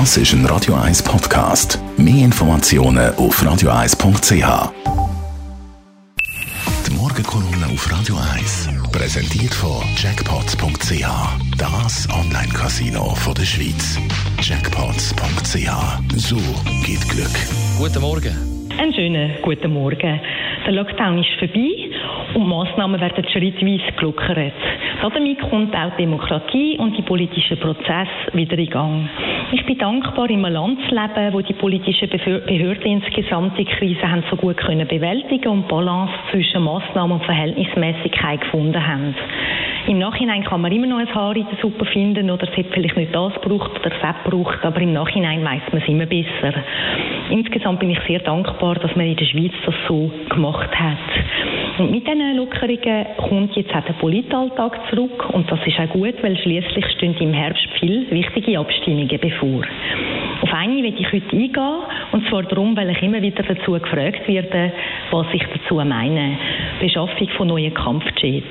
Das ist ein Radio 1 Podcast. Mehr Informationen auf radio1.ch. Die Morgenkolumne auf Radio 1 präsentiert von Jackpots.ch. Das Online-Casino der Schweiz. Jackpots.ch. So geht Glück. Guten Morgen. Einen schönen guten Morgen. Der Lockdown ist vorbei und Massnahmen werden schrittweise gelockert. Damit kommt auch die Demokratie und die politischen Prozesse wieder in Gang. Ich bin dankbar, in einem Land zu leben, wo die politischen Behörden insgesamt die Krise haben so gut können bewältigen und Balance zwischen Massnahmen und Verhältnismäßigkeit gefunden haben. Im Nachhinein kann man immer noch ein Haar in der Suppe finden oder es hat vielleicht nicht das braucht oder das braucht, aber im Nachhinein weiß man es immer besser. Insgesamt bin ich sehr dankbar, dass man in der Schweiz das so gemacht hat. Und mit diesen Lockerungen kommt jetzt auch der Politalltag zurück und das ist auch gut, weil schließlich stehen im Herbst viele wichtige Abstimmungen bevor. Auf eine will ich heute eingehen und zwar darum, weil ich immer wieder dazu gefragt werde, was ich dazu meine. Beschaffung von neuen Kampfjets.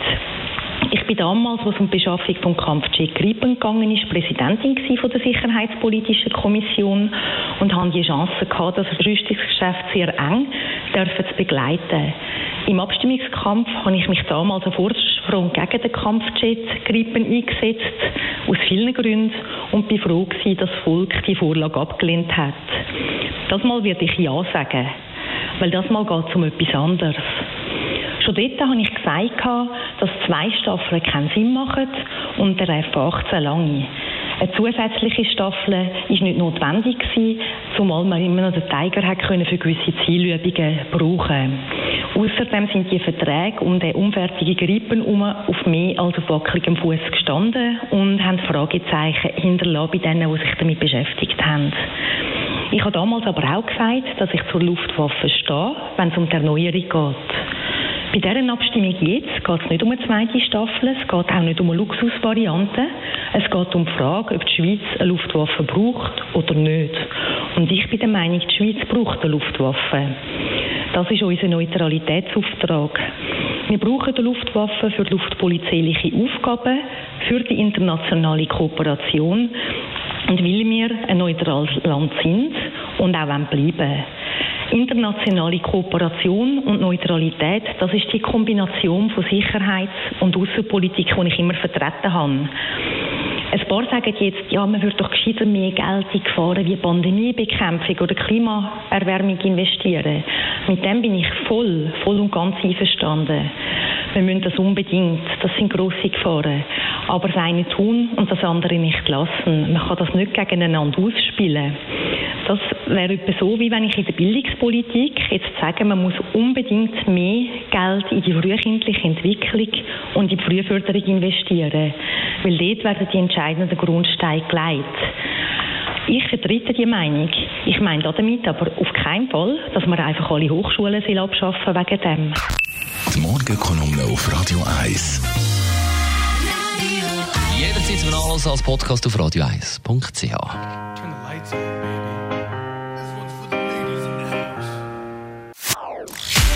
Ich bin damals, als es um die Beschaffung von Kampfjet Gripen gegangen ist, Präsidentin von der Sicherheitspolitischen Kommission und hatte die Chance gehabt, das Rüstungsgeschäft sehr eng zu begleiten. Im Abstimmungskampf habe ich mich damals auf Front gegen den Kampfjet Gripen eingesetzt, aus vielen Gründen, und bin froh dass das Volk die Vorlage abgelehnt hat. Das Mal werde ich Ja sagen, weil das Mal geht es um etwas anderes. Schon dort habe ich gesagt, dass zwei Staffeln keinen Sinn machen und der F-18 lange. Eine zusätzliche Staffel war nicht notwendig zumal man immer noch den Tiger für gewisse Zielübungen brauchen. Außerdem sind die Verträge um den unfertigen Grippen herum auf mehr als auf wackeligem Fuß gestanden und haben Fragezeichen hinterlassen bei denen, die sich damit beschäftigt haben. Ich habe damals aber auch gesagt, dass ich zur Luftwaffe stehe, wenn es um die Erneuerung geht. Bei dieser Abstimmung jetzt geht es nicht um eine zweite Staffel, es geht auch nicht um eine Luxusvariante. Es geht um die Frage, ob die Schweiz eine Luftwaffe braucht oder nicht. Und ich bin der Meinung, die Schweiz braucht eine Luftwaffe. Das ist unser Neutralitätsauftrag. Wir brauchen eine Luftwaffe für luftpolizeiliche Aufgaben, für die internationale Kooperation und weil wir ein neutrales Land sind und auch bleiben wollen. Internationale Kooperation und Neutralität, das ist die Kombination von Sicherheits- und Außenpolitik, die ich immer vertreten habe. Ein paar sagen jetzt, ja, man würde doch gescheiter mehr Geld in Gefahren wie Pandemiebekämpfung oder Klimaerwärmung investieren. Mit dem bin ich voll, voll und ganz einverstanden. Wir müssen das unbedingt. Das sind grosse Gefahren. Aber das eine tun und das andere nicht lassen. Man kann das nicht gegeneinander ausspielen. Das wäre etwa so, wie wenn ich in der Bildungspolitik jetzt sage, man muss unbedingt mehr Geld in die frühkindliche Entwicklung und in die Frühförderung investieren. Weil dort werden die entscheidenden Grundsteine gelegt. Ich vertrete die Meinung. Ich meine damit aber auf keinen Fall, dass man einfach alle Hochschulen abschaffen wegen dem. Die Morgenkolumne auf Radio 1. Jederzeit zum Nachlesen als Podcast auf radio1.ch.